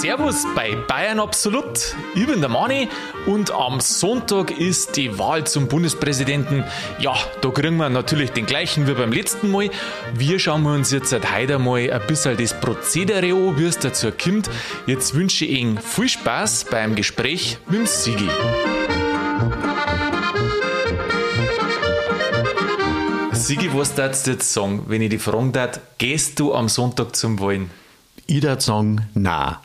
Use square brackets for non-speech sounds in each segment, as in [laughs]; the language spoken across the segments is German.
Servus bei Bayern Absolut. Ich bin der Mani und am Sonntag ist die Wahl zum Bundespräsidenten. Ja, da kriegen wir natürlich den gleichen wie beim letzten Mal. Wir schauen uns jetzt heute mal ein bisschen das Prozedere an, wie es dazu kommt. Jetzt wünsche ich Ihnen viel Spaß beim Gespräch mit dem Sigi. Sigi, was darfst du jetzt sagen, wenn ich die fragen darf, gehst du am Sonntag zum Wahlen? Ich würde sagen, nein.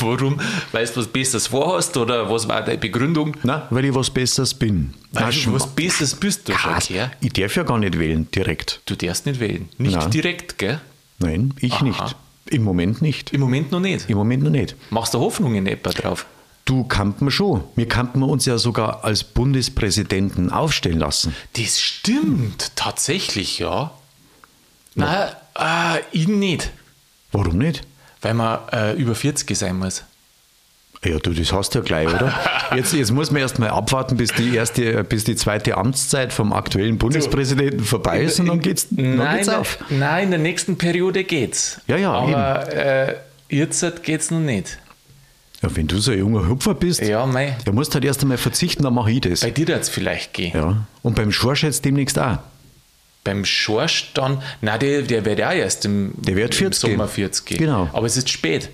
Warum? Weil du was Besseres vorhast oder was war deine Begründung? Nein, weil ich was Besseres bin. Weil du was Besseres bist du schon? Ich darf ja gar nicht wählen, direkt. Du darfst nicht wählen. Nicht Nein. direkt, gell? Nein, ich Aha. nicht. Im Moment nicht. Im Moment noch nicht? Im Moment noch nicht. Machst du Hoffnungen etwa drauf? Du kannst man schon. Wir kannten uns ja sogar als Bundespräsidenten aufstellen lassen. Das stimmt, tatsächlich, ja. Nein, äh, ich nicht. Warum nicht? Weil man äh, über 40 sein muss. Ja, du, das hast du ja gleich, oder? [laughs] Jetzt, jetzt muss man erst mal abwarten, bis die erste, bis die zweite Amtszeit vom aktuellen Bundespräsidenten vorbei ist und dann geht's, dann nein, geht's auf. Nein, in der nächsten Periode geht's. Ja, ja. Aber äh, jetzt geht's noch nicht. Ja, wenn du so ein junger Hüpfer bist, ja, mei. dann musst du halt erst einmal verzichten, dann mache ich das. Bei dir wird es vielleicht gehen. Ja. Und beim Schorsch jetzt demnächst auch. Beim Schorsch dann, nein, der, der wird ja erst im, der wird 40 im Sommer 40 gehen. Genau. Aber es ist spät.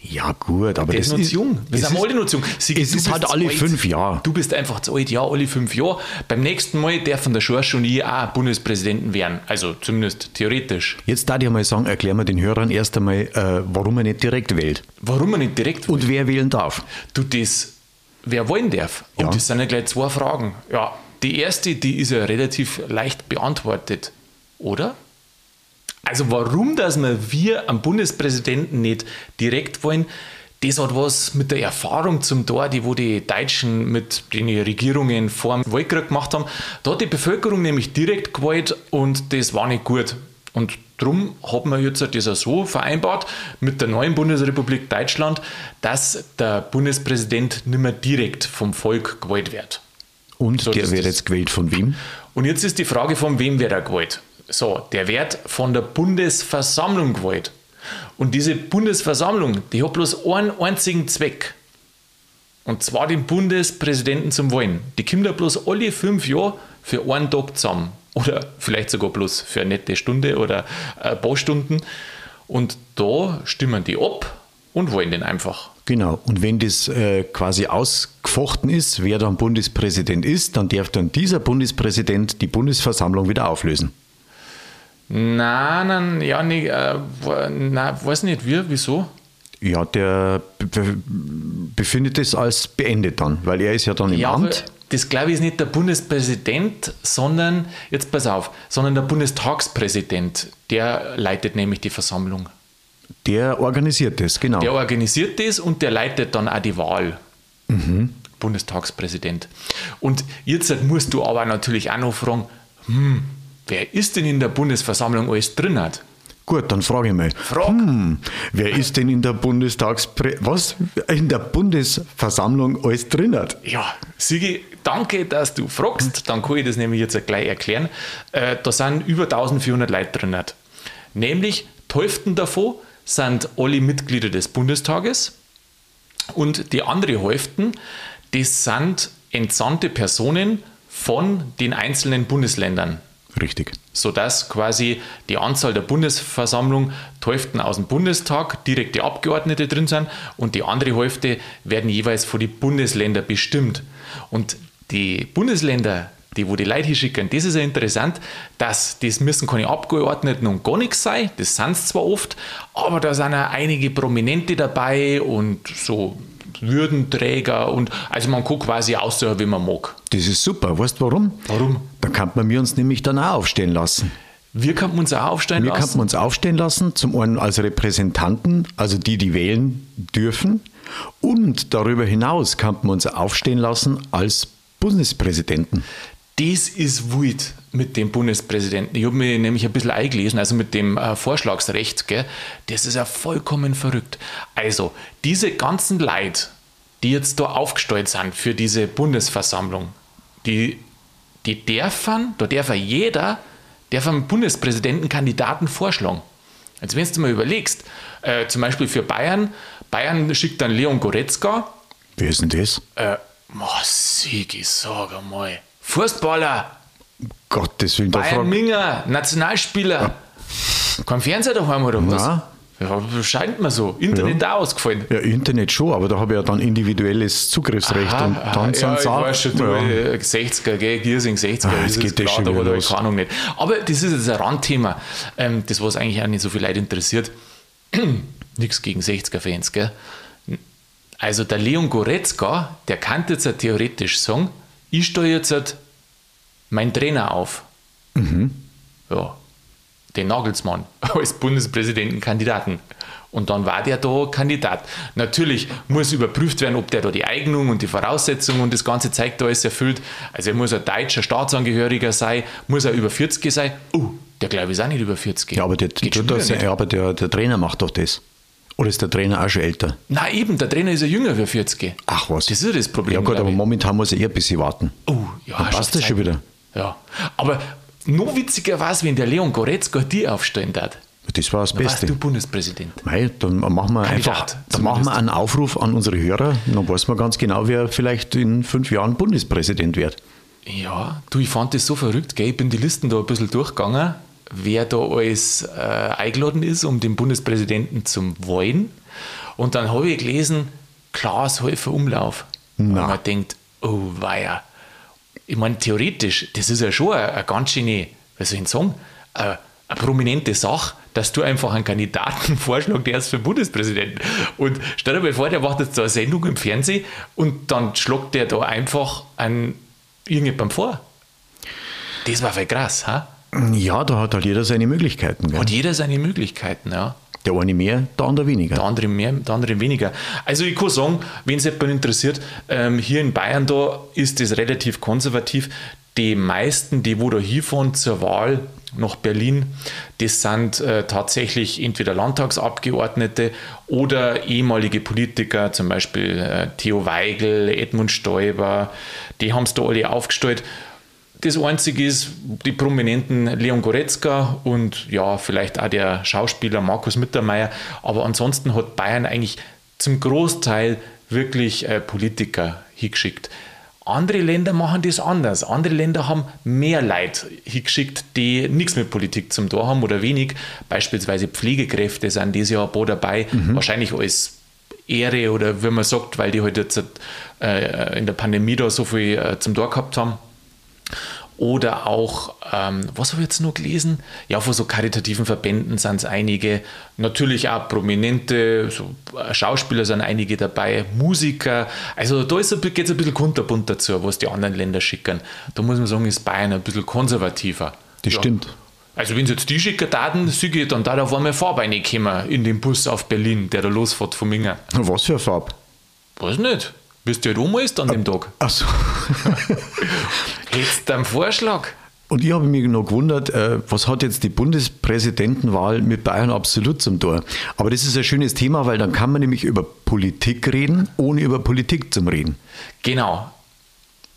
Ja, gut, aber der das ist noch zu jung. Wir sind alle noch zu jung. Sie, es ist halt alle alt. fünf Jahre. Du bist einfach zu alt, ja, alle fünf Jahre. Beim nächsten Mal dürfen der Schorsch und ich auch Bundespräsidenten werden. Also zumindest theoretisch. Jetzt darf ich mal sagen, erklären wir den Hörern erst einmal, äh, warum er nicht direkt wählt. Warum er nicht direkt wählt? Und wer wählen darf. Du, das, wer wollen darf. Und ja. das sind ja gleich zwei Fragen. Ja, die erste, die ist ja relativ leicht beantwortet, oder? Also warum, dass wir wir am Bundespräsidenten nicht direkt wollen, das hat was mit der Erfahrung zum Tor, die wo die Deutschen mit den Regierungen vor dem Weltkrieg gemacht haben. Da hat die Bevölkerung nämlich direkt gewählt und das war nicht gut. Und darum haben wir jetzt das auch so vereinbart mit der neuen Bundesrepublik Deutschland, dass der Bundespräsident nicht mehr direkt vom Volk gewählt wird. Und so, der wird jetzt gewählt von wem? Und jetzt ist die Frage, von wem wird er gewählt? So, der wird von der Bundesversammlung gewählt. Und diese Bundesversammlung, die hat bloß einen einzigen Zweck. Und zwar den Bundespräsidenten zum Wollen. Die kommt ja bloß alle fünf Jahre für einen Tag zusammen. Oder vielleicht sogar bloß für eine nette Stunde oder ein paar Stunden. Und da stimmen die ab und wollen den einfach. Genau. Und wenn das äh, quasi ausgefochten ist, wer dann Bundespräsident ist, dann darf dann dieser Bundespräsident die Bundesversammlung wieder auflösen. Nein, nein, ja, nicht, äh, nein, weiß nicht, wie, wieso? Ja, der befindet es als beendet dann, weil er ist ja dann im ja, Amt. Das glaube ich ist nicht der Bundespräsident, sondern, jetzt pass auf, sondern der Bundestagspräsident. Der leitet nämlich die Versammlung. Der organisiert das, genau. Der organisiert das und der leitet dann auch die Wahl. Mhm. Bundestagspräsident. Und jetzt musst du aber natürlich auch noch fragen, hm, wer ist denn in der Bundesversammlung alles drin hat? Gut, dann frage ich mal. Frag. Hm, wer ist denn in der Bundestagspre was in der Bundesversammlung alles drin hat? Ja, Sigi, danke, dass du fragst. Dann kann ich das nämlich jetzt gleich erklären. Äh, da sind über 1400 Leute drin. Nämlich die Hälfte davon sind alle Mitglieder des Bundestages und die andere Hälfte, das sind entsandte Personen von den einzelnen Bundesländern. Richtig. Sodass quasi die Anzahl der Bundesversammlung die Hälfte aus dem Bundestag direkte Abgeordnete drin sind und die andere Hälfte werden jeweils von den Bundesländern bestimmt. Und die Bundesländer die, wo die Leute schicken, das ist ja interessant, dass das müssen keine Abgeordneten und gar nichts sein, das sind es zwar oft, aber da sind ja einige Prominente dabei und so Würdenträger und also man kann quasi aussehen, wie man mag. Das ist super. Weißt du warum? Warum? Da kann man uns nämlich dann auch aufstehen lassen. Wir können uns auch aufstellen wir lassen? Wir können uns aufstehen lassen, zum einen als Repräsentanten, also die, die wählen dürfen. Und darüber hinaus kann man uns aufstehen lassen als Bundespräsidenten das ist wild mit dem Bundespräsidenten. Ich habe mir nämlich ein bisschen eingelesen, also mit dem äh, Vorschlagsrecht, gell? das ist ja vollkommen verrückt. Also, diese ganzen Leute, die jetzt da aufgestellt sind für diese Bundesversammlung, die, die dürfen, da darf jeder, der vom Bundespräsidenten Kandidaten vorschlagen. Also wenn du mal überlegst, äh, zum Beispiel für Bayern, Bayern schickt dann Leon Goretzka. Wer ist denn das? Äh, Sigi, sag einmal. Fußballer. Gottes Willen. Bayern Minger, Nationalspieler. Ja. Kein Fernseher daheim oder was? Nein. Ja, scheint mir so. Internet ja. auch ausgefallen. Ja, Internet schon, aber da habe ich ja dann individuelles Zugriffsrecht aha, und dann sind ja, ich auch, weiß schon, du, ja. 60er, gell, Giersing 60er, ah, das geht das schon aber da keine Ahnung nicht. Aber das ist jetzt ein Randthema, ähm, das was eigentlich auch nicht so viele Leute interessiert. [clears throat] Nichts gegen 60er-Fans, gell. Also der Leon Goretzka, der kann jetzt ja theoretisch sagen, ich steuere jetzt halt meinen Trainer auf. Mhm. Ja, den Nagelsmann [laughs] als Bundespräsidentenkandidaten. Und dann war der da Kandidat. Natürlich muss überprüft werden, ob der da die Eignung und die Voraussetzungen und das ganze Zeug da alles erfüllt. Also er muss ein deutscher Staatsangehöriger sein, muss er über 40 sein. Oh, der glaube ich ist auch nicht über 40. Ja, aber, der, das, ja, aber der, der Trainer macht doch das. Oder ist der Trainer auch schon älter? Nein, eben, der Trainer ist ja jünger für 40. Ach was. Das ist das Problem. Ja gut, aber momentan muss er eher ein bisschen warten. Oh, ja. Dann passt das schon wieder. Ja, aber noch witziger war es, wenn der Leon Goretzka die aufstellen hat. Das war das dann Beste. Warst du Bundespräsident. Mei, dann machen wir Kandidat, einfach dann machen wir einen Aufruf an unsere Hörer. Dann weiß man ganz genau, wer vielleicht in fünf Jahren Bundespräsident wird. Ja, du, ich fand das so verrückt. Gell? Ich bin die Listen da ein bisschen durchgegangen, wer da alles äh, eingeladen ist, um den Bundespräsidenten zu wollen. Und dann habe ich gelesen, Klaas Häufer Umlauf. Na. Und man denkt, oh weia, ich meine, theoretisch, das ist ja schon eine, eine ganz schöne, was soll ich sagen, eine, eine prominente Sache, dass du einfach einen Kandidaten [laughs] vorschlagst, der ist für Bundespräsidenten. Und stell dir mal vor, der macht jetzt so eine Sendung im Fernsehen und dann schlagt der da einfach einen irgendjemandem vor. Das war voll krass, ha? Ja, da hat halt jeder seine Möglichkeiten. Gell? Hat jeder seine Möglichkeiten, ja. Der eine mehr, der andere weniger. Der andere mehr, der andere weniger. Also ich kann sagen, wenn es jemand interessiert, ähm, hier in Bayern da ist es relativ konservativ. Die meisten, die wo da hinfahren zur Wahl nach Berlin, das sind äh, tatsächlich entweder Landtagsabgeordnete oder ehemalige Politiker, zum Beispiel äh, Theo Weigel, Edmund Stoiber, die haben es da alle aufgestellt das Einzige ist, die prominenten Leon Goretzka und ja, vielleicht auch der Schauspieler Markus Mittermeier. Aber ansonsten hat Bayern eigentlich zum Großteil wirklich äh, Politiker hingeschickt. Andere Länder machen das anders. Andere Länder haben mehr Leute hingeschickt, die nichts mit Politik zum Tor haben oder wenig. Beispielsweise Pflegekräfte sind dieses Jahr ein paar dabei. Mhm. Wahrscheinlich als Ehre oder wie man sagt, weil die heute halt jetzt äh, in der Pandemie da so viel äh, zum Tor gehabt haben. Oder auch, ähm, was habe ich jetzt noch gelesen? Ja, von so karitativen Verbänden sind es einige. Natürlich auch prominente so äh, Schauspieler sind einige dabei, Musiker. Also da geht es ein bisschen kunterbunt dazu, was die anderen Länder schicken. Da muss man sagen, ist Bayern ein bisschen konservativer. Das ja. stimmt. Also wenn sie jetzt die schicken Daten, sie dann da auf einmal Farbe kommen in den Bus auf Berlin, der da losfährt von Minger. Was für eine Farbe? Weiß nicht. Bist du halt umgeist an dem Tag? Ach so. [laughs] Hättest du einen Vorschlag? Und ich habe mich noch gewundert, äh, was hat jetzt die Bundespräsidentenwahl mit Bayern absolut zum Tor? Aber das ist ein schönes Thema, weil dann kann man nämlich über Politik reden, ohne über Politik zu reden. Genau.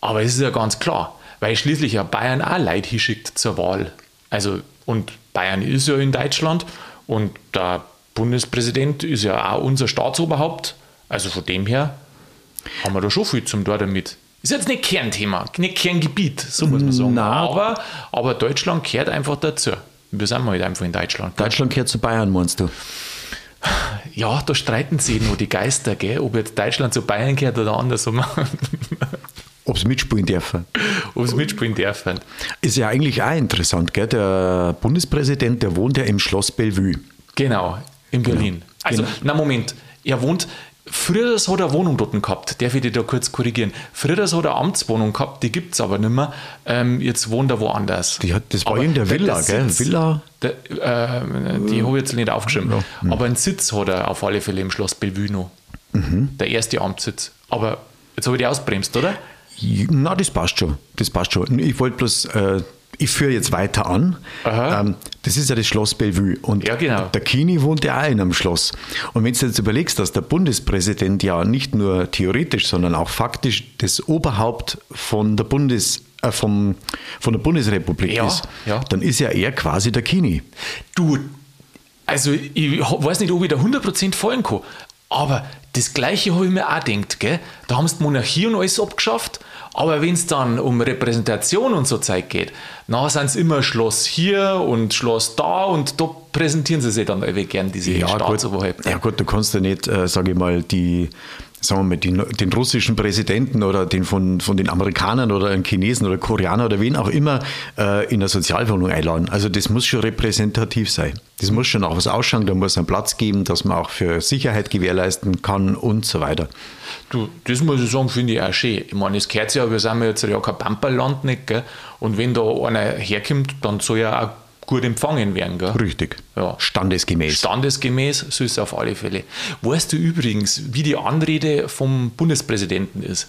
Aber es ist ja ganz klar, weil schließlich ja Bayern auch Leute hinschickt zur Wahl. Also, und Bayern ist ja in Deutschland und der Bundespräsident ist ja auch unser Staatsoberhaupt. Also von dem her haben wir da schon viel zum Tor damit. Ist jetzt nicht Kernthema, nicht Kerngebiet, so muss man sagen. Aber, aber Deutschland gehört einfach dazu. Wir sind halt einfach in Deutschland. Deutschland gehört zu Bayern, meinst du? Ja, da streiten sich noch die Geister, gell? ob jetzt Deutschland zu Bayern gehört oder andersrum. Ob sie mitspielen dürfen. Ob sie mitspielen dürfen. Ist ja eigentlich auch interessant, gell? Der Bundespräsident, der wohnt ja im Schloss Bellevue. Genau, in Berlin. Genau. Also, genau. na Moment, er wohnt Früher hat er eine Wohnung dort gehabt, darf ich dich da kurz korrigieren. Früher hat er eine Amtswohnung gehabt, die gibt es aber nicht mehr. Ähm, jetzt wohnt er woanders. Die hat, das war aber in der Villa, der gell? Villa? Der, äh, die habe ich jetzt nicht aufgeschrieben. Ja. Mhm. Aber einen Sitz hat er auf alle Fälle im Schloss Bellevue noch. Mhm. Der erste Amtssitz. Aber jetzt habe ich die ausbremst, oder? Na, das passt schon. Das passt schon. Ich wollte bloß äh, ich führe jetzt weiter an. Ähm, das ist ja das Schloss Bellevue. Und ja, genau. der Kini wohnt ja auch in einem Schloss. Und wenn du jetzt überlegst, dass der Bundespräsident ja nicht nur theoretisch, sondern auch faktisch das Oberhaupt von der Bundes äh, vom, von der Bundesrepublik ja, ist, ja. dann ist ja er quasi der Kini. Du, Also, ich weiß nicht, ob ich da 100% fallen kann. Aber das Gleiche habe ich mir auch gedacht. Gell? Da haben sie die Monarchie und alles abgeschafft. Aber wenn es dann um Repräsentation und so Zeit geht, dann sind es immer Schloss hier und Schloss da und da präsentieren sie sich dann irgendwie gern, diese ja, Staatsoberhäupter. Ja gut, du kannst ja nicht, äh, sage ich mal, die sagen wir mal, den, den, russischen Präsidenten oder den von, von den Amerikanern oder den Chinesen oder Koreaner oder wen auch immer äh, in eine Sozialwohnung einladen. Also das muss schon repräsentativ sein. Das muss schon auch was ausschauen, da muss einen Platz geben, dass man auch für Sicherheit gewährleisten kann und so weiter. Du, das muss ich sagen, finde ich auch schön. Ich meine, es gehört ja, wir sind ja jetzt ja kein Pamperland nicht, gell? und wenn da einer herkommt, dann soll er auch gut empfangen werden. Gell? Richtig. Ja. Standesgemäß. Standesgemäß so ist es auf alle Fälle. Weißt du übrigens, wie die Anrede vom Bundespräsidenten ist?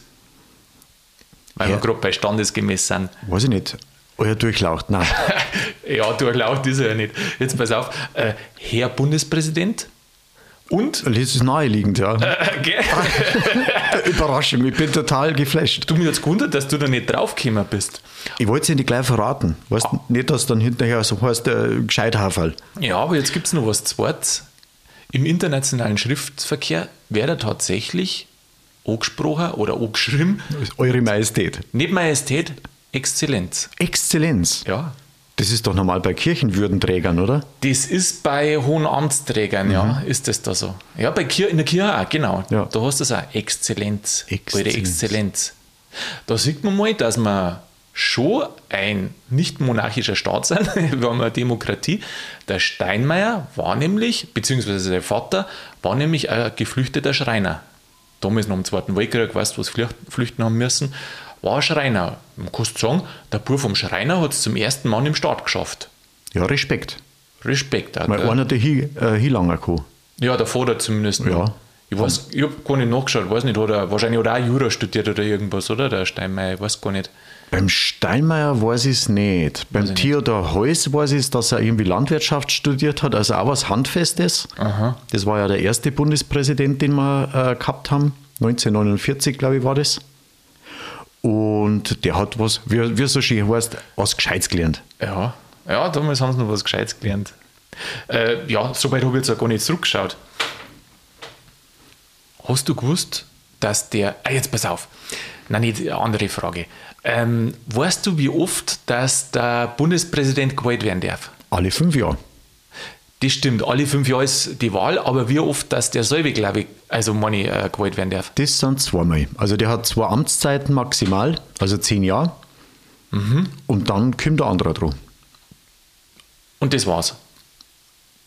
Weil ja. wir gerade bei Standesgemäß sind. Weiß ich nicht. Euer Durchlaucht, nein. [laughs] ja, Durchlaucht ist er ja nicht. Jetzt pass auf. Äh, Herr Bundespräsident, und? Das ist naheliegend, ja. [laughs] Äh, [laughs] Überraschung, ich bin total geflasht. Du mir jetzt gewundert, dass du da nicht draufgekommen bist. Ich wollte es dir nicht gleich verraten. Weißt ah. nicht, dass dann hinterher so heißt, äh, Gescheithaferl. Ja, aber jetzt gibt es noch was Zweites. Im internationalen Schriftverkehr wäre tatsächlich angesprochen oder angeschrieben. Eure Majestät. Nicht Majestät, Exzellenz. Exzellenz? Ja. Das ist doch normal bei Kirchenwürdenträgern, oder? Das ist bei hohen Amtsträgern, mhm. ja, ist das da so. Ja, bei Kir in der Kirche auch, genau. Ja. Da hast du es auch, Exzellenz, Exzellenz. Eure Exzellenz. Da sieht man mal, dass wir schon ein nicht monarchischer Staat sind, wir haben eine Demokratie. Der Steinmeier war nämlich, beziehungsweise der Vater, war nämlich ein geflüchteter Schreiner. Damals noch im Zweiten Weltkrieg, weißt du, was flüchten haben müssen war ein Schreiner. Man kann sagen, der Bub vom Schreiner hat es zum ersten Mal im Staat geschafft. Ja, Respekt. Respekt. Weil einer der hier äh, kann. Ja, der Vater zumindest. Ja. Ich weiß, ich habe gar nicht nachgeschaut, weiß nicht, hat er, wahrscheinlich hat er auch Jura studiert oder irgendwas, oder? Der Steinmeier, ich weiß gar nicht. Beim Steinmeier weiß ich es nicht. Beim Theodor Heuss weiß ich, dass er irgendwie Landwirtschaft studiert hat, also auch was Handfestes. Aha. Das war ja der erste Bundespräsident, den wir äh, gehabt haben. 1949, glaube ich, war das. Und der hat was, wie, wie so schön heißt, was Gescheites gelernt. Ja, ja damals haben sie noch was Gescheites gelernt. Äh, ja, soweit habe ich jetzt auch gar nicht zurückgeschaut. Hast du gewusst, dass der. Ah, jetzt pass auf. Nein, nicht eine andere Frage. Ähm, weißt du, wie oft dass der Bundespräsident gewählt werden darf? Alle fünf Jahre. Das stimmt, alle fünf Jahre ist die Wahl, aber wie oft, dass der selbe, glaube ich, also meine, äh, gewählt werden darf? Das sind zweimal. Also der hat zwei Amtszeiten maximal, also zehn Jahre. Mhm. Und dann kommt der andere dran. Und das war's.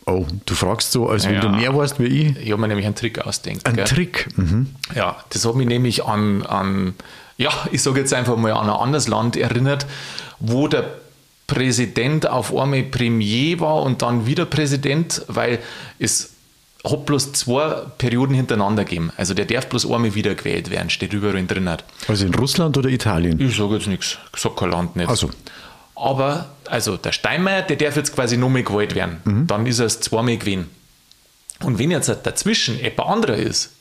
Oh, du fragst so, als wenn ja. du mehr weißt wie ich. Ich habe mir nämlich einen Trick ausdenkt. Ein gell? Trick? Mhm. Ja, das hat mich nämlich an, an ja, ich sage jetzt einfach mal an ein anderes Land erinnert, wo der Präsident auf einmal Premier war und dann wieder Präsident, weil es hat bloß zwei Perioden hintereinander gegeben. Also der darf bloß einmal wieder gewählt werden, steht überall drin. Also in Russland oder Italien? Ich sage jetzt nichts, ich sage kein Land nicht. Also. Aber, also der Steinmeier, der darf jetzt quasi nochmal gewählt werden. Mhm. Dann ist er es zweimal gewesen. Und wenn jetzt dazwischen jemand anderer ist,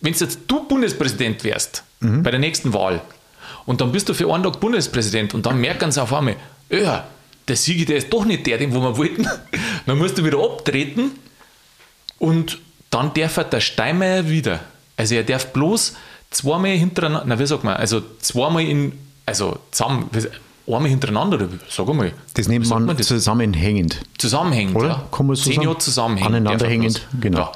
wenn jetzt du Bundespräsident wärst, mhm. bei der nächsten Wahl, und dann bist du für einen Tag Bundespräsident und dann merken sie auf einmal, ja, der Sieger, der ist doch nicht der, den wir wollten. [laughs] dann musst du wieder abtreten und dann darf er der Steinmeier wieder. Also er darf bloß zweimal hintereinander, na wie sagt man, also zweimal in, also zusammen, einmal hintereinander, oder sag mal. Das nennt man, man das? zusammenhängend. Zusammenhängend, oder? ja. Kann man so Zehn Jahre zusammenhängend. Aneinanderhängend, genau. Ja.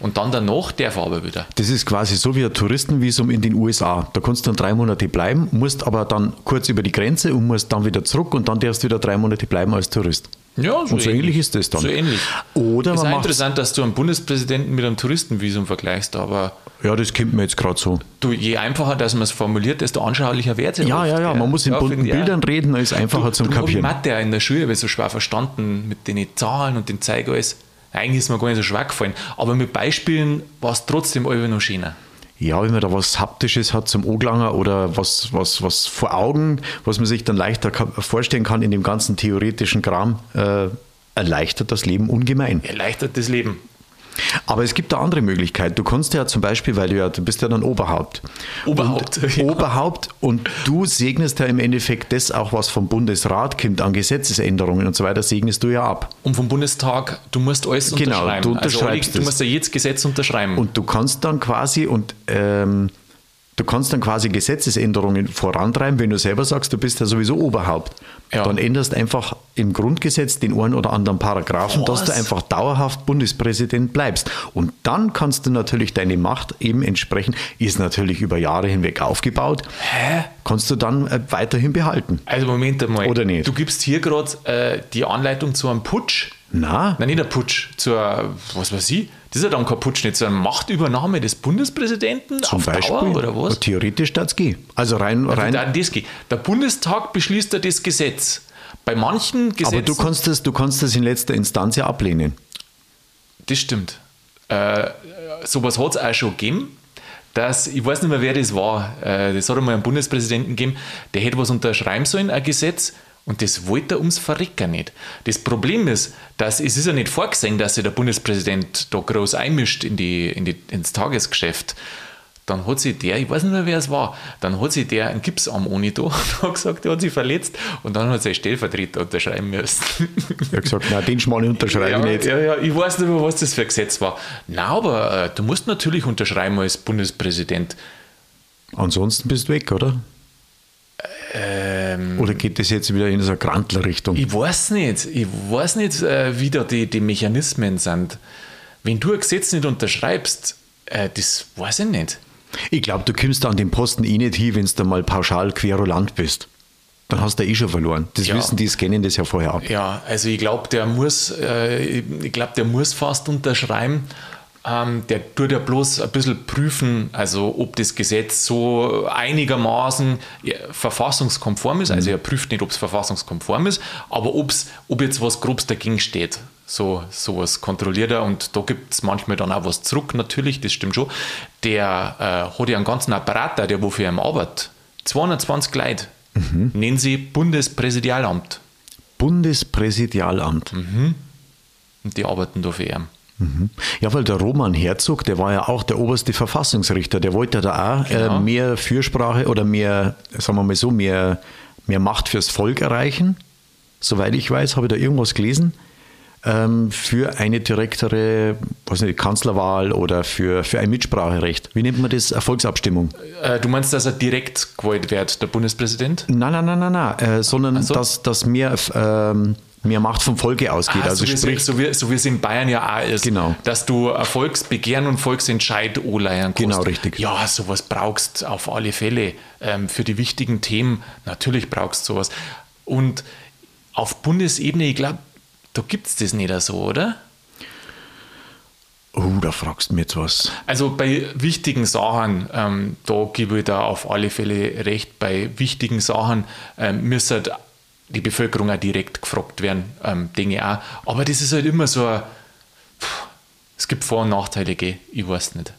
Und dann danach darf er aber wieder. Das ist quasi so wie ein Touristenvisum in den USA. Da kannst du dann drei Monate bleiben, musst aber dann kurz über die Grenze und musst dann wieder zurück und dann darfst du wieder drei Monate bleiben als Tourist. Ja, so, und so ähnlich. ähnlich. ist das dann. So ähnlich. Oder es ist auch interessant, dass du einen Bundespräsidenten mit einem Touristenvisum vergleichst, aber. Ja, das kommt mir jetzt gerade so. Du, je einfacher, dass man es formuliert, desto anschaulicher wird es. Ja, ja, ja, man muss in ja, bunten Bildern ja. reden, ist einfacher du, zum du Kapieren. Ich Mathe in der Schule so schwer verstanden mit den Zahlen und den Zeig alles. Eigentlich ist mir gar nicht so schwer gefallen. Aber mit Beispielen war es trotzdem irgendwie noch schöner. Ja, wenn man da was Haptisches hat zum Oglanger oder was, was, was vor Augen, was man sich dann leichter vorstellen kann in dem ganzen theoretischen Kram, äh, erleichtert das Leben ungemein. Erleichtert das Leben. Aber es gibt eine andere Möglichkeit. Du kannst ja zum Beispiel, weil du ja, du bist ja dann Oberhaupt. Oberhaupt. Und, [laughs] ja. Oberhaupt und du segnest ja im Endeffekt das auch, was vom Bundesrat kommt an Gesetzesänderungen und so weiter, segnest du ja ab. Und vom Bundestag, du musst alles Genau, unterschreiben. du unterschreibst also, du musst ja jedes Gesetz unterschreiben. Und du kannst dann quasi und ähm, du kannst dann quasi Gesetzesänderungen vorantreiben, wenn du selber sagst, du bist ja sowieso Oberhaupt. Ja. Dann änderst einfach im Grundgesetz den einen oder anderen Paragraphen, dass du Was? einfach dauerhaft Bundespräsident bleibst. Und dann kannst du natürlich deine Macht eben entsprechend, ist natürlich über Jahre hinweg aufgebaut, Hä? kannst du dann äh, weiterhin behalten. Also Moment einmal. Oder nicht? Du gibst hier gerade äh, die Anleitung zu einem Putsch. Na, Nein, nicht ein Putsch, zur, was weiß ich, das ist ja dann kein Putsch, nicht zur Machtübernahme des Bundespräsidenten zum auf Beispiel, Dauer oder was? theoretisch das gehen. Also rein, Rein, rein da das geht. Der Bundestag beschließt ja das Gesetz. Bei manchen Gesetzen. aber du kannst, das, du kannst das in letzter Instanz ja ablehnen. Das stimmt. Äh, sowas hat es auch schon gegeben. Dass, ich weiß nicht mehr, wer das war. Äh, das hat einmal einen Bundespräsidenten gegeben, der hätte was unterschreiben sollen, ein Gesetz, und das wollte er ums Verrecken nicht. Das Problem ist, dass es ist ja nicht vorgesehen, dass sich der Bundespräsident da groß einmischt in die, in die, ins Tagesgeschäft. Dann hat sich der, ich weiß nicht mehr, wer es war, dann hat sich der einen Gipsarm ohne da [laughs] und hat gesagt, er hat sich verletzt und dann hat sein Stellvertreter unterschreiben müssen. Er hat gesagt, na, den Schmarrn unterschreibe ja, ich nicht. Ja, ja, ich weiß nicht mehr, was das für ein Gesetz war. Na, aber äh, du musst natürlich unterschreiben als Bundespräsident. Ansonsten bist du weg, oder? Ähm, Oder geht das jetzt wieder in so eine Grantler-Richtung? ich weiß nicht, ich weiß nicht, äh, wie da die, die Mechanismen sind. Wenn du ein Gesetz nicht unterschreibst, äh, das weiß ich nicht. Ich glaube, du kommst an den Posten eh nicht hin, wenn du mal pauschal querulant bist. Dann hast du eh schon verloren. Das Ja. wissen die, scannen das ja vorher ab. Ja, also ich glaube, der muss, äh, ich glaube, der muss fast unterschreiben. Ähm, der tut ja bloß ein bisschen prüfen, also ob das Gesetz so einigermaßen verfassungskonform ist. Also er prüft nicht, ob es verfassungskonform ist, aber ob's, ob jetzt was Grobs dagegen steht. So sowas kontrolliert er und da gibt es manchmal dann auch was zurück, natürlich, das stimmt schon. Der äh, hat ja einen ganzen Apparat, da, der wofür er arbeitet. 220 Leute nennen sie Bundespräsidialamt. Bundespräsidialamt. Und die arbeiten da für ihn. Ja, weil der Roman Herzog, der war ja auch der oberste Verfassungsrichter, der wollte da auch Genau. äh, mehr Fürsprache oder mehr, sagen wir mal so, mehr, mehr Macht fürs Volk erreichen. Soweit ich weiß, habe ich da irgendwas gelesen. Ähm, für eine direktere was nicht, Kanzlerwahl oder für, für ein Mitspracherecht. Wie nennt man das? Erfolgsabstimmung? Äh, du meinst, dass er direkt gewählt wird, der Bundespräsident? Nein, nein, nein, nein, nein. Äh, sondern so. dass, dass mehr, ähm, mehr Macht vom Volke ausgeht. Ah, also so, wie, sprich, es- so, wie, so wie es in Bayern ja auch ist. Genau. Dass du Volksbegehren und Volksentscheid anleihen kannst. Genau, richtig. Ja, sowas brauchst auf alle Fälle. Ähm, für die wichtigen Themen, natürlich brauchst du sowas. Und auf Bundesebene, ich glaube, da gibt es das nicht so, oder? oh, da fragst du mir jetzt was. Also bei wichtigen Sachen, ähm, da gebe ich da auf alle Fälle recht, bei wichtigen Sachen ähm, müsste die Bevölkerung auch direkt gefragt werden, ähm, Dinge auch. Aber das ist halt immer so ein, pff, es gibt Vor- und Nachteile, gell? ich weiß nicht.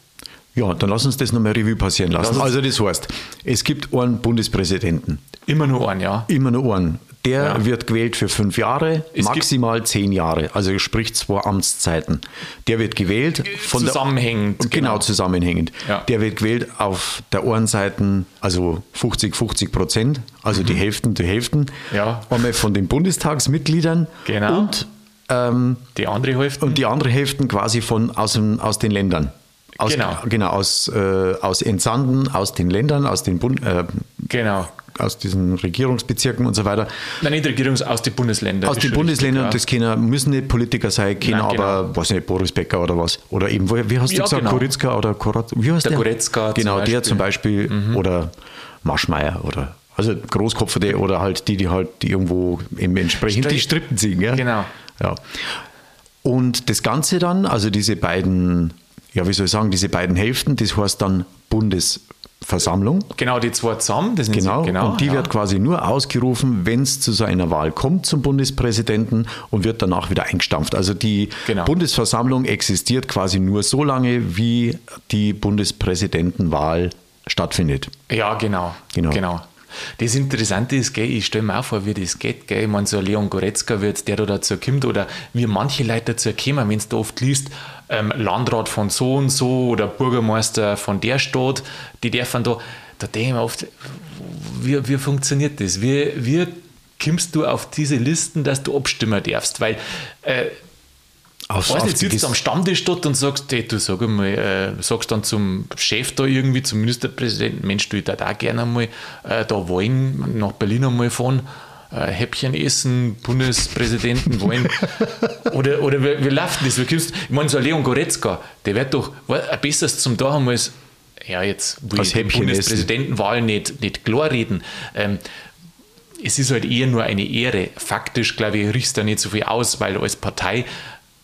Ja, dann lass uns das nochmal Revue passieren lassen. Lass Also das heißt, es gibt einen Bundespräsidenten, Immer nur einen, ja. immer nur einen. Der Ja. wird gewählt für fünf Jahre, Es maximal zehn Jahre, also sprich zwei Amtszeiten. Der wird gewählt von Zusammenhängend, der, genau, genau. zusammenhängend. Ja. Der wird gewählt auf der einen Seite, also 50, 50 Prozent, also die Hälften, die Hälften. Mhm. Ja. Einmal von den Bundestagsmitgliedern Genau. und, ähm, Die andere Hälfte. und die andere Hälften quasi von aus, dem, aus den Ländern. Aus, Genau. Genau, aus, äh, aus Entsandten, aus den Ländern, aus den Bund, äh, genau. Aus diesen Regierungsbezirken und so weiter. Nein, nicht Regierungs, aus den Bundesländern. Aus den Bundesländern, richtig, das können, müssen nicht Politiker sein, können Nein, genau. aber, weiß nicht, Boris Becker oder was. Oder eben, wie hast du Ja, gesagt, genau. Kuritzka oder Korat, wie heißt Der der? Goretzka zum Genau, der Beispiel. Mhm. zum Beispiel, oder Maschmeyer oder, also Großkopferte oder halt die, die halt irgendwo eben entsprechend Stri- die Strippen ziehen. Ja? Genau. Ja. Und das Ganze dann, also diese beiden, ja, wie soll ich sagen, diese beiden Hälften, das heißt dann Bundesversammlung. Genau, die zwei zusammen. Das nennt Genau, sich- genau und die ja. wird quasi nur ausgerufen, wenn es zu so einer Wahl kommt zum Bundespräsidenten und wird danach wieder eingestampft. Also die Genau. Bundesversammlung existiert quasi nur so lange, wie die Bundespräsidentenwahl stattfindet. Ja, genau. Genau. genau. Das Interessante ist, gell, ich stelle mir auch vor, wie das geht. Gell. Ich meine, so Leon Goretzka wird, der da dazu kommt, oder wie manche Leute dazu kommen, wenn du oft liest, ähm, Landrat von so und so oder Bürgermeister von der Stadt, die dürfen da, da denke ich mir oft, wie, wie funktioniert das? Wie, wie kommst du auf diese Listen, dass du abstimmen darfst? Weil äh, auf, weißt, jetzt sitzt du am Stammtisch dort und sagst, hey, du sag mal, äh, sagst dann zum Chef da irgendwie, zum Ministerpräsidenten, Mensch, du, ich da gerne einmal äh, da wollen, nach Berlin einmal fahren, äh, Häppchen essen, Bundespräsidenten wollen. [laughs] oder oder wie, wie läuft das? Wie kommst, ich meine, so ein Leon Goretzka, der wird doch ein besseres zum da haben als, ja, jetzt will ich die Bundespräsidentenwahl nicht, nicht klar reden. Ähm, es ist halt eher nur eine Ehre. Faktisch, glaube ich, riechst da nicht so viel aus, weil als Partei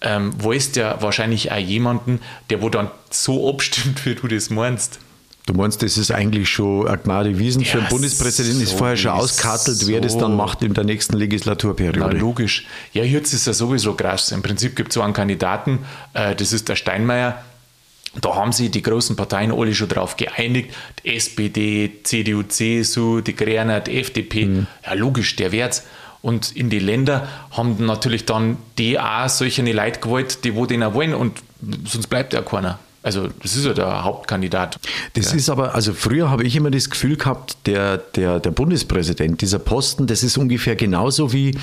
ähm, weißt ja wahrscheinlich auch jemanden, der wo dann so abstimmt, [laughs] wie du das meinst. Du meinst, das ist eigentlich schon eine Gnade Wiesen ja, für einen Bundespräsidenten, ist vorher schon auskartelt, so. wer das dann macht in der nächsten Legislaturperiode. Na, logisch. Ja, jetzt ist ja sowieso krass. Im Prinzip gibt es so einen Kandidaten, äh, das ist der Steinmeier. Da haben sich die großen Parteien alle schon drauf geeinigt. Die SPD, CDU, CSU, die Grünen, die FDP. Mhm. Ja, logisch, der wird's. Und in die Länder haben natürlich dann die auch solche Leute gewollt, die wo den auch wollen und sonst bleibt ja keiner. Also das ist ja der Hauptkandidat. Das ja. ist aber, also früher habe ich immer das Gefühl gehabt, der, der, der Bundespräsident, dieser Posten, das ist ungefähr genauso wie,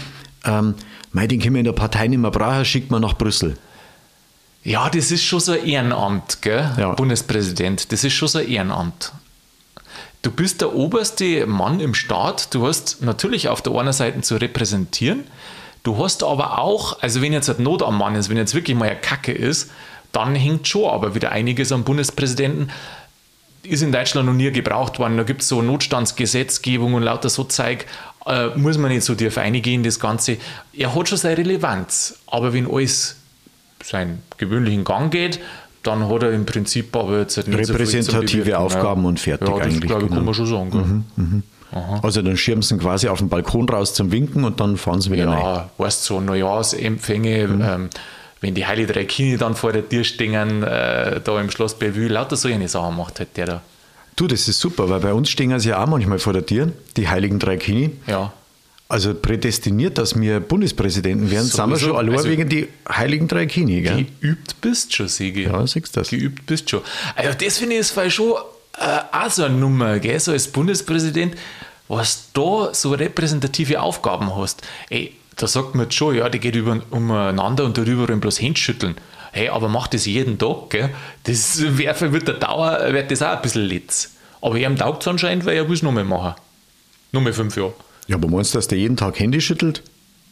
ähm, mei, den können wir in der Partei nicht mehr brauchen, schickt man nach Brüssel. Ja, das ist schon so ein Ehrenamt, gell? Ja. Bundespräsident. Das ist schon so ein Ehrenamt. Du bist der oberste Mann im Staat. Du hast natürlich auf der einen Seite zu repräsentieren. Du hast aber auch, also wenn jetzt ein Not am Mann ist, wenn jetzt wirklich mal eine Kacke ist, dann hängt schon aber wieder einiges am Bundespräsidenten. Ist in Deutschland noch nie gebraucht worden. Da gibt es so Notstandsgesetzgebung und lauter so Zeug. Äh, muss man nicht so tief eingehen, das Ganze. Er hat schon seine Relevanz. Aber wenn alles seinen gewöhnlichen Gang geht, dann hat er im Prinzip aber jetzt nicht Repräsentative so Aufgaben ja. und fertig ja, das eigentlich. glaube ich, genau. kann man schon sagen. Mhm, mhm. Also dann schirmen sie quasi auf den Balkon raus zum Winken und dann fahren sie wieder ja, rein. Ja, weißt du, so Neujahrsempfänge, mhm. ähm, wenn die Heilige Drei Kine dann vor der Tür stehen, äh, da im Schloss Bellevue, lauter so eine Sachen macht halt der da. Du, das ist super, weil bei uns stehen sie ja auch manchmal vor der Tür, die Heiligen Drei Kini. Ja. Also prädestiniert, dass wir Bundespräsidenten werden, sind wir schon allein also wegen die Heiligen Drei Kini. Gell? Geübt bist schon, Sigi. Ja, siehst du das. Geübt bist schon. Also das finde ich ist schon äh, auch so eine Nummer, gell? so als Bundespräsident, was da so repräsentative Aufgaben hast. Ey, da sagt man jetzt schon, ja, die geht über, umeinander und darüber bloß Händschütteln. Hey, aber mach das jeden Tag, gell? Das wäre wird der Dauer, wird das auch ein bisschen letz. Aber er taugt es anscheinend, weil er will es nochmal machen. Nochmal fünf Jahre. Ja, aber meinst du, dass der jeden Tag Handy schüttelt?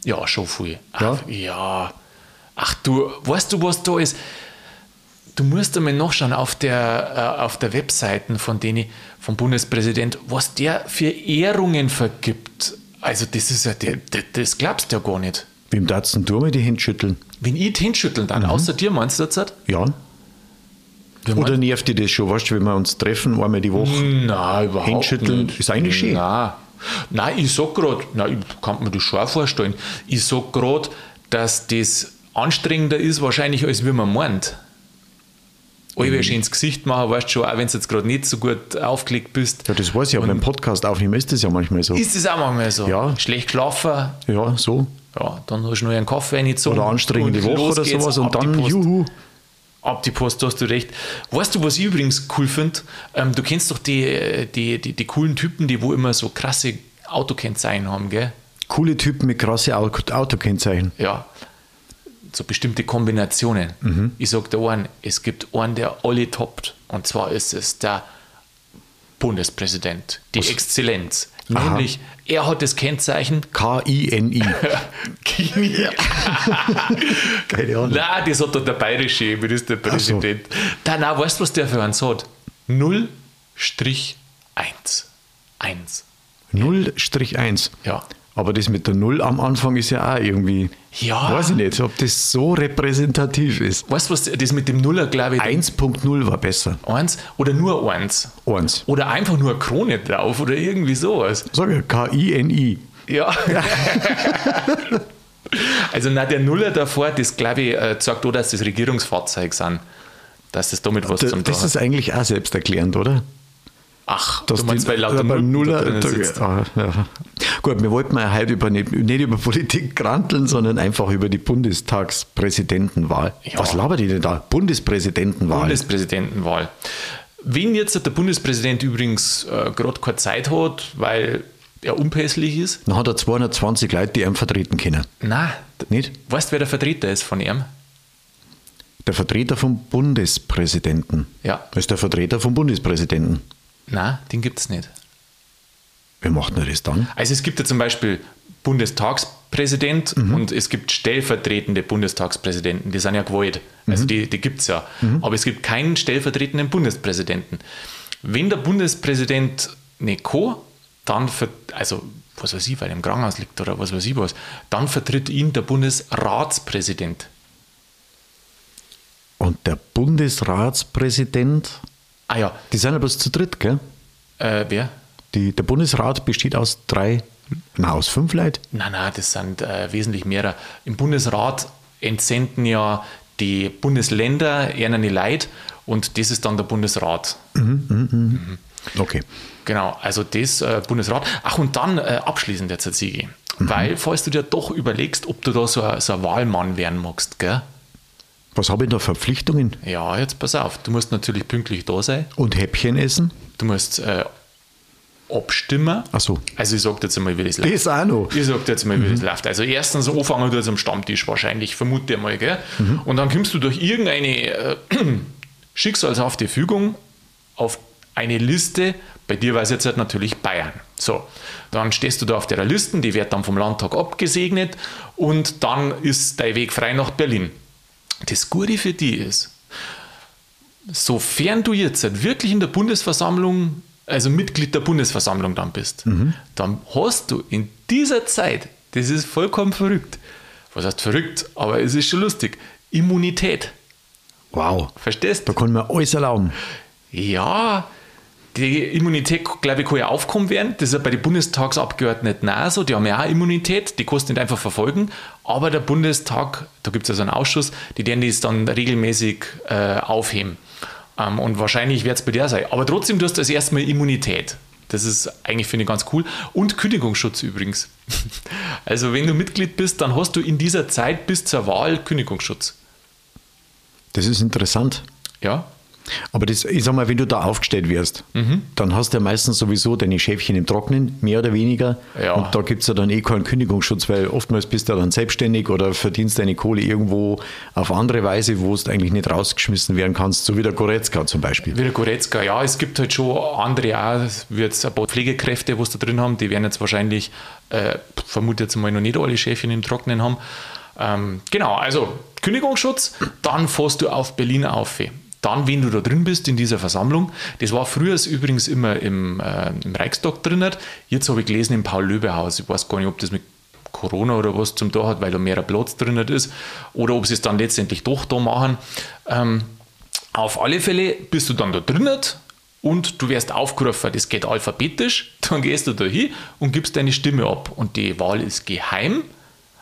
Ja, schon viel. Ja? Ach, ja. Ach du, weißt du, was da ist? Du musst einmal nachschauen auf der, äh, auf der Webseite von denen, vom Bundespräsident, was der für Ehrungen vergibt. Also das ist ja, das, das glaubst du ja gar nicht. Wem darfst du mal die Hände schütteln? Wenn ich die Hände schütteln, dann mhm. außer dir, meinst du das? Ja. Oder nervt dich das schon, weißt du, wenn wir uns treffen, einmal die Woche? Nein, überhaupt Händschütteln nicht. ist eigentlich schön. Nein. Nein, ich sag gerade, ich kann mir das schon auch vorstellen, ich sag gerade, dass das anstrengender ist wahrscheinlich, als wie man meint. Alle mhm. schön ins Gesicht machen, weißt du schon, auch wenn du jetzt gerade nicht so gut aufgelegt bist. Ja, das weiß ich, aber beim Podcast aufnehmen ist das ja manchmal so. Ist das auch manchmal so? Ja. Schlecht geschlafen. Ja, so. Ja, dann hast du noch einen Kaffee nicht so. Oder anstrengende Woche oder sowas und dann juhu. Ab die Post, da hast du recht. Weißt du, was ich übrigens cool finde? Ähm, du kennst doch die, die, die, die, coolen Typen, die wo immer so krasse Autokennzeichen haben, gell? Coole Typen mit krasse Autokennzeichen. Ja. So bestimmte Kombinationen. Mhm. Ich sage dir einen, es gibt einen, der alle toppt. Und zwar ist es der Bundespräsident, die was? Exzellenz. Aha. Nämlich, er hat das Kennzeichen K-I-N-I. [laughs] Kini. [laughs] Keine Ahnung. Nein, das hat der bayerische Ministerpräsident. So. Dann, weißt du, was der für einen hat? 0-1. 1. 0-1. Ja. Aber das mit der Null am Anfang ist ja auch irgendwie. Ja. Weiß ich nicht, ob das so repräsentativ ist. Weißt du, was das mit dem Nuller, glaube ich. 1.0 war besser. 1 oder nur 1. 1. Oder einfach nur eine Krone drauf oder irgendwie sowas. Sag ich, K-I-N-I. Ja. [laughs] also, na, der Nuller davor, das glaube ich, äh, sagt auch, dass das Regierungsfahrzeuge sind. Dass das damit was da, zum Das ist eigentlich auch selbsterklärend, oder? Ach, dass du meinst, die, weil lauter beim Null Nuller. da ah, ja. Gut, wir wollten ja heute über, nicht, nicht über [laughs] Politik granteln, sondern einfach über die Bundestagspräsidentenwahl. Ja. Was labert die denn da? Bundespräsidentenwahl. Bundespräsidentenwahl. Wenn jetzt der Bundespräsident übrigens äh, gerade keine Zeit hat, weil er unpässlich ist, Dann hat er 220 Leute, die ihn vertreten können. na, Nicht? weißt du, wer der Vertreter ist von ihm? Der Vertreter vom Bundespräsidenten. Ja. Ist der Vertreter vom Bundespräsidenten. Na, den gibt es nicht. Wer macht denn das dann? Also es gibt ja zum Beispiel Bundestagspräsident und es gibt stellvertretende Bundestagspräsidenten, die sind ja gewählt. Also die, die gibt es ja. Aber es gibt keinen stellvertretenden Bundespräsidenten. Wenn der Bundespräsident nicht kann, dann, ver also was weiß ich, weil er im Krankenhaus liegt oder was weiß ich was, dann vertritt ihn der Bundesratspräsident. Und der Bundesratspräsident, Ah ja, die sind ja bloß zu dritt, gell? äh, wer? Die, der Bundesrat besteht aus drei, na, aus fünf Leuten. Nein, nein, das sind äh, wesentlich mehr. Im Bundesrat entsenden ja die Bundesländer eher eine Leid und das ist dann der Bundesrat. Okay. Genau, also das äh, Bundesrat. Ach, und dann äh, abschließend jetzt, Sigi. Weil, falls du dir doch überlegst, ob du da so, ein- so ein Wahlmann werden magst, gell? Was habe ich da Verpflichtungen? Ja, jetzt pass auf. Du musst natürlich pünktlich da sein. Und Häppchen essen? Du musst äh, abstimmen. Ach so. Also, ich sag dir jetzt mal, wie das läuft. Das auch noch. Ich sag dir jetzt mal, wie das läuft. Also erstens anfangen du jetzt am Stammtisch wahrscheinlich, vermute ich mal, gell? Und dann kommst du durch irgendeine äh, [clears throat] schicksalshafte Fügung auf eine Liste, bei dir war es jetzt halt natürlich Bayern. So, dann stehst du da auf der Liste, die wird dann vom Landtag abgesegnet und dann ist dein Weg frei nach Berlin. Das Gute für die ist, sofern du jetzt halt wirklich in der Bundesversammlung, also Mitglied der Bundesversammlung dann bist, dann hast du in dieser Zeit, das ist vollkommen verrückt, was heißt verrückt, aber es ist schon lustig, Immunität. Wow. Verstehst Da kann man alles erlauben. Ja, die Immunität, glaube ich, kann ja aufkommen werden. Das ist ja bei den Bundestagsabgeordneten auch so. Die haben ja auch Immunität, die kannst du nicht einfach verfolgen. Aber der Bundestag, da gibt es also einen Ausschuss, die werden das dann regelmäßig äh, aufheben. Ähm, und wahrscheinlich wird es bei dir sein. Aber trotzdem, du hast das erstmal Immunität. Das ist eigentlich, finde ich, ganz cool. Und Kündigungsschutz übrigens. [laughs] Also, wenn du Mitglied bist, dann hast du in dieser Zeit bis zur Wahl Kündigungsschutz. Das ist interessant. Ja, Aber das, ich sag mal, wenn du da aufgestellt wirst, Mhm. dann hast du ja meistens sowieso deine Schäfchen im Trocknen, mehr oder weniger. Ja. Und da gibt es ja dann eh keinen Kündigungsschutz, weil oftmals bist du dann selbstständig oder verdienst deine Kohle irgendwo auf andere Weise, wo du eigentlich nicht rausgeschmissen werden kannst, so wie der Goretzka zum Beispiel. Wie der Goretzka, ja, es gibt halt schon andere auch, wie jetzt ein paar Pflegekräfte, was da drin haben, die werden jetzt wahrscheinlich, äh, vermute jetzt mal noch nicht alle Schäfchen im Trocknen haben. Ähm, genau, also Kündigungsschutz, dann fährst du auf Berlin auf. Dann, wenn du da drin bist in dieser Versammlung, das war früher übrigens immer im, äh, im Reichstag drin, jetzt habe ich gelesen im Paul-Löbe-Haus, ich weiß gar nicht, ob das mit Corona oder was zum da hat, weil da mehr Platz drin ist, oder ob sie es dann letztendlich doch da machen. Ähm, auf alle Fälle bist du dann da drinnen und du wirst aufgerufen, das geht alphabetisch, [laughs] dann gehst du da hin und gibst deine Stimme ab. Und die Wahl ist geheim,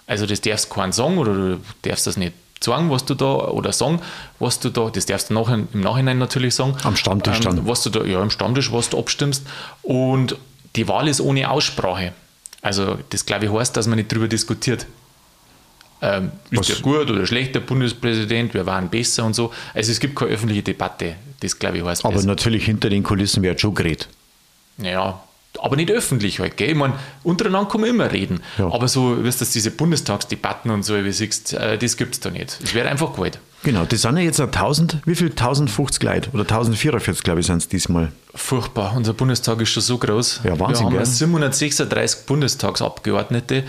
also das darfst du keinen sagen oder du darfst das nicht sagen, was du da, oder sagen, was du da, das darfst du nach, im Nachhinein natürlich sagen. Am Stammtisch dann. Was du da, ja, im Stammtisch, was du abstimmst. Und die Wahl ist ohne Aussprache. Also das glaube ich heißt, dass man nicht drüber diskutiert. Ähm, ist der gut oder schlecht, der Bundespräsident, wir waren besser und so. Also es gibt keine öffentliche Debatte, das glaube ich heißt. Aber das. natürlich hinter den Kulissen wird schon geredet. Ja, aber nicht öffentlich halt, gell? Ich meine, untereinander kann man immer reden. Ja. Aber so, wie du das, diese Bundestagsdebatten und so, wie siehst, äh, das gibt es da nicht. Es wird einfach gewählt. Genau, das sind ja jetzt 1000, wie viel? 1050 Leute oder 1044, glaube ich, sind es diesmal. Furchtbar. Unser Bundestag ist schon so groß. Ja, Wahnsinn, Wir haben gell? 736 Bundestagsabgeordnete.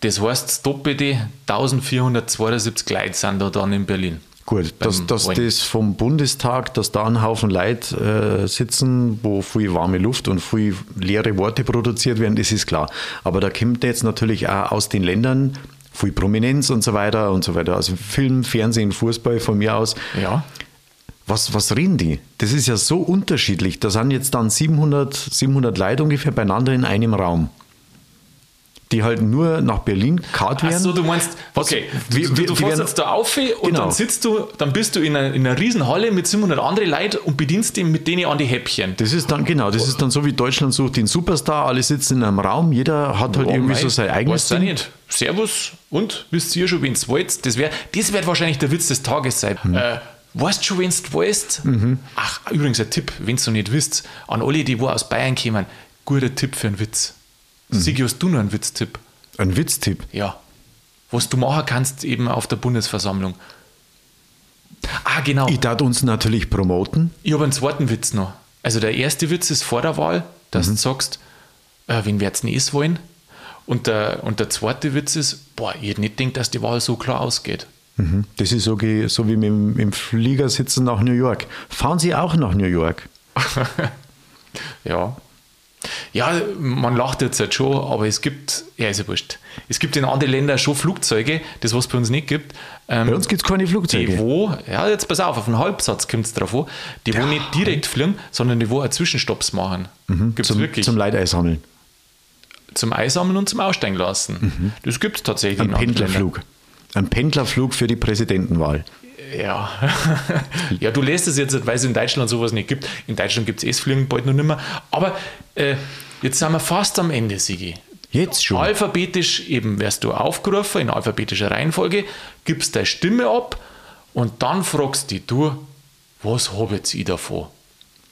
Das heißt, das Doppelte, 1472 Leute sind da dann in Berlin. Gut, dass, dass das vom Bundestag, dass da ein Haufen Leute äh, sitzen, wo viel warme Luft und viel leere Worte produziert werden, das ist klar. Aber da kommt jetzt natürlich auch aus den Ländern viel Prominenz und so weiter und so weiter. Also Film, Fernsehen, Fußball von mir aus. Ja, Was, was reden die? Das ist ja so unterschiedlich. Da sind jetzt dann 700, 700 Leute ungefähr beieinander in einem Raum. Die halt nur nach Berlin gekarrt werden. Achso, du meinst, okay, wie, du, du, du fährst jetzt da auf und genau. dann sitzt du, dann bist du in einer, in einer Riesenhalle mit 700 anderen Leuten und bedienst die mit denen an die Häppchen. Das ist dann, genau, das ist dann so wie Deutschland sucht den Superstar, alle sitzen in einem Raum, jeder hat halt oh, irgendwie mein, so sein eigenes Ding. nicht. Servus und wisst ihr schon, wen es wollt? Das wäre das wär wahrscheinlich der Witz des Tages sein. Hm. Äh, Weißt schon, wenn du weißt? Mhm. Ach, übrigens ein Tipp, wenn du nicht wisst, an alle, die wo aus Bayern kommen, guter Tipp für einen Witz. Mhm. Sigi, hast du noch einen Witztipp? Ein Witztipp? Ja. Was du machen kannst eben auf der Bundesversammlung. Ah, genau. Ich darf uns natürlich promoten. Ich habe einen zweiten Witz noch. Also der erste Witz ist vor der Wahl, dass mhm. du sagst, äh, wen wird's denn es wollen? Und der, und der zweite Witz ist, boah, ich hätte nicht gedacht, dass die Wahl so klar ausgeht. Mhm. Das ist so, so wie mit dem, im Flieger sitzen nach New York. Fahren Sie auch nach New York? [laughs] ja. Ja, man lacht jetzt halt schon, aber es gibt, ja, ist ja wurscht. Es gibt in anderen Ländern schon Flugzeuge, das was bei uns nicht gibt. Ähm, bei uns gibt es keine Flugzeuge. Die wo, ja, jetzt pass auf, auf einen Halbsatz kommt es drauf an, die ja. wo nicht direkt fliegen, sondern die wo auch Zwischenstopps machen. Mhm, gibt's zum, wirklich. Zum Leid sammeln. Zum Einsammeln und zum Aussteigen lassen. Mhm. Das gibt es tatsächlich. Ein Pendlerflug. Ein Pendlerflug für die Präsidentenwahl. Ja. [laughs] ja, du lässt es jetzt, weil es in Deutschland sowas nicht gibt. In Deutschland gibt es S-Fliegen bald noch nicht mehr. Aber äh, jetzt sind wir fast am Ende, Sigi. Jetzt schon. Alphabetisch eben wirst du aufgerufen, in alphabetischer Reihenfolge, gibst deine Stimme ab und dann fragst du, du, was habe jetzt ich davon?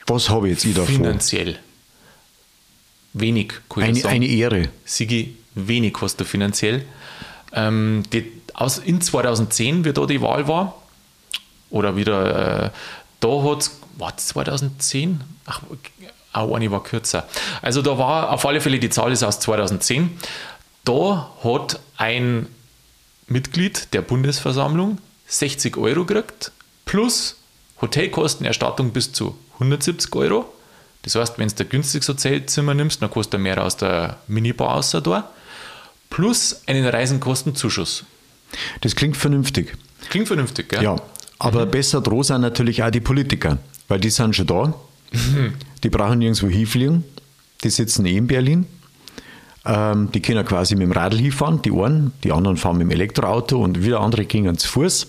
Was habe jetzt ich davon? Finanziell. Wenig, eine, eine Ehre. Sigi, wenig hast du finanziell. Ähm, die, aus, in 2010, wie da die Wahl war, oder wieder, äh, da hat es, war 2010? Ach, auch eine war kürzer. Also da war auf alle Fälle, die Zahl ist aus 2010. Da hat ein Mitglied der Bundesversammlung 60 Euro gekriegt, plus Hotelkostenerstattung bis zu 170 Euro. Das heißt, wenn du der günstigste Hotelzimmer nimmst, dann kostet er mehr aus der Minibar außer da. Plus einen Reisenkostenzuschuss. Das klingt vernünftig. Klingt vernünftig, gell? Ja. Aber mhm. besser droh sind natürlich auch die Politiker, weil die sind schon da. Mhm. Die brauchen nirgendwo hinfliegen. Die sitzen eh in Berlin. Ähm, die können quasi mit dem Radl hinfahren, die einen, die anderen fahren mit dem Elektroauto und wieder andere gehen zu Fuß.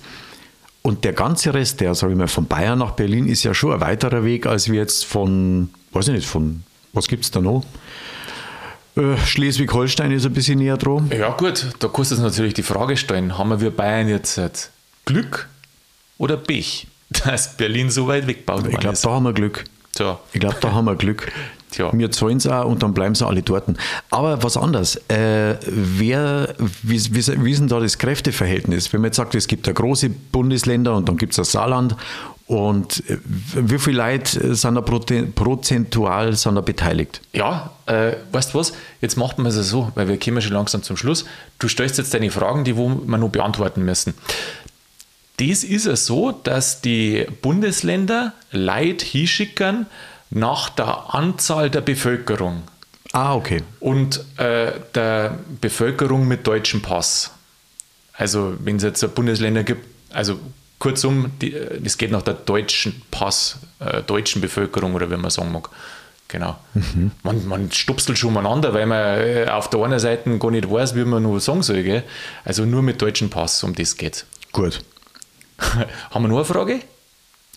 Und der ganze Rest, der, sage ich mal, von Bayern nach Berlin ist ja schon ein weiterer Weg, als wir jetzt von, weiß ich nicht, von, was gibt es da noch? Äh, Schleswig-Holstein ist ein bisschen näher dran. Ja, gut, da kannst du natürlich die Frage stellen: Haben wir Bayern jetzt Glück oder Pech, dass Berlin so weit weggebaut Ich glaube, da haben wir Glück. Tja. Ich glaube, da haben wir Glück. [laughs] Tja. Wir zahlen es auch und dann bleiben sie alle dort. Aber was anderes, äh, wer, wie, wie, wie ist denn da das Kräfteverhältnis? Wenn man jetzt sagt, es gibt da große Bundesländer und dann gibt es das Saarland und äh, wie viele Leute sind da prozentual sind da beteiligt? Ja, äh, weißt du was? Jetzt macht man es so, weil wir kommen schon langsam zum Schluss. Du stellst jetzt deine Fragen, die wo wir noch beantworten müssen. Das ist es so, dass die Bundesländer Leid hinschicken nach der Anzahl der Bevölkerung. Ah, okay. Und äh, der Bevölkerung mit deutschem Pass. Also, wenn es jetzt Bundesländer gibt, also kurzum, es geht nach der deutschen Pass, äh, deutschen Bevölkerung oder wie man sagen mag. Genau. Mhm. Man, man stupselt schon miteinander, weil man äh, auf der einen Seite gar nicht weiß, wie man nur sagen soll. Gell? Also nur mit deutschem Pass, um das geht Gut. Haben wir noch eine Frage?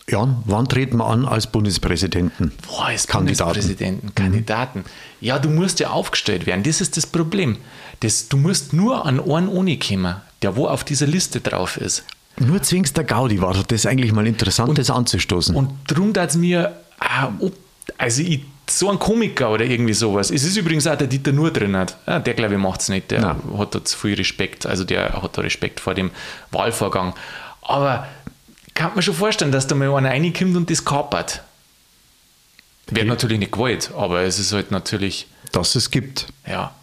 Ja, wann treten wir an als Bundespräsidenten? Boah, als Kandidaten. Bundespräsidenten, mhm. Kandidaten. Mhm. Ja, du musst ja aufgestellt werden. Das ist das Problem. Das, du musst nur an einen ohne kommen, der wo auf dieser Liste drauf ist. Nur zwingst der Gaudi war das eigentlich mal interessant, und, das anzustoßen. Und darum da es mir, ah, also ich, so ein Komiker oder irgendwie sowas. Es ist übrigens auch der Dieter Nur drin. Hat. Ja, der glaube ich macht es nicht. Der Nein. hat da zu viel Respekt. Also der hat da Respekt vor dem Wahlvorgang. Aber kann man schon vorstellen, dass da mal einer reinkommt und das kapert. Wird natürlich nicht gewollt, aber es ist halt natürlich. Dass es gibt. Ja.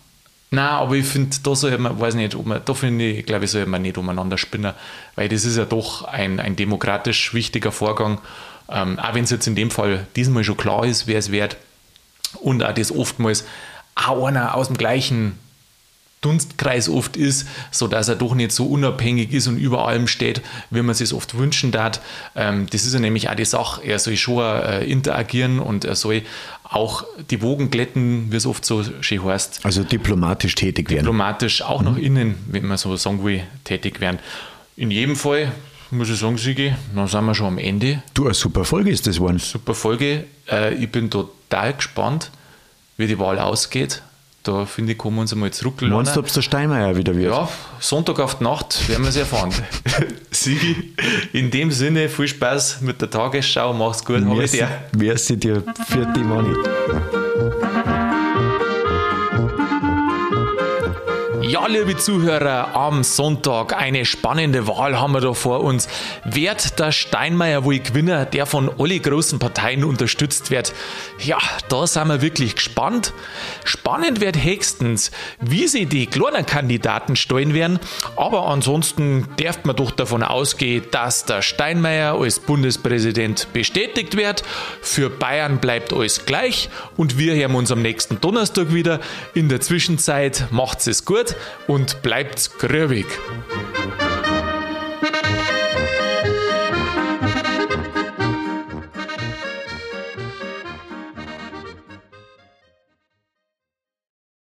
Nein, aber ich finde, da soll man, weiß nicht, ob man, da finde ich, glaube ich, soll man nicht umeinander spinnen, weil das ist ja doch ein, ein demokratisch wichtiger Vorgang. Ähm, auch wenn es jetzt in dem Fall diesmal schon klar ist, wer es wird. Und auch das oftmals auch einer aus dem gleichen Dunstkreis oft ist, sodass er doch nicht so unabhängig ist und über allem steht, wie man sich es oft wünschen darf. Ähm, das ist ja nämlich auch die Sache. Er soll schon äh, interagieren und er soll auch die Wogen glätten, wie es oft so schön heißt. Also diplomatisch tätig werden. Diplomatisch auch mhm. nach innen, wenn man so sagen will, tätig werden. In jedem Fall muss ich sagen, Sigi, dann sind wir schon am Ende. Du, eine super Folge ist das geworden. Super Folge. Äh, ich bin total gespannt, wie die Wahl ausgeht. Da finde ich, kommen wir uns einmal zurückladen. Meinst du, ob es der Steinmeier wieder wird? Ja, Sonntag auf die Nacht werden wir es erfahren. [laughs] Sigi, in dem Sinne, viel Spaß mit der Tagesschau, mach's gut, merci, merci dir für die Money. Ja, liebe Zuhörer, am Sonntag eine spannende Wahl haben wir da vor uns. Wird der Steinmeier wohl Gewinner, der von alle großen Parteien unterstützt wird? Ja, da sind wir wirklich gespannt. Spannend wird höchstens, wie sie die kleinen Kandidaten steuern werden. Aber ansonsten darf man doch davon ausgehen, dass der Steinmeier als Bundespräsident bestätigt wird. Für Bayern bleibt alles gleich und wir hören uns am nächsten Donnerstag wieder. In der Zwischenzeit macht's es gut und bleibt's grübig.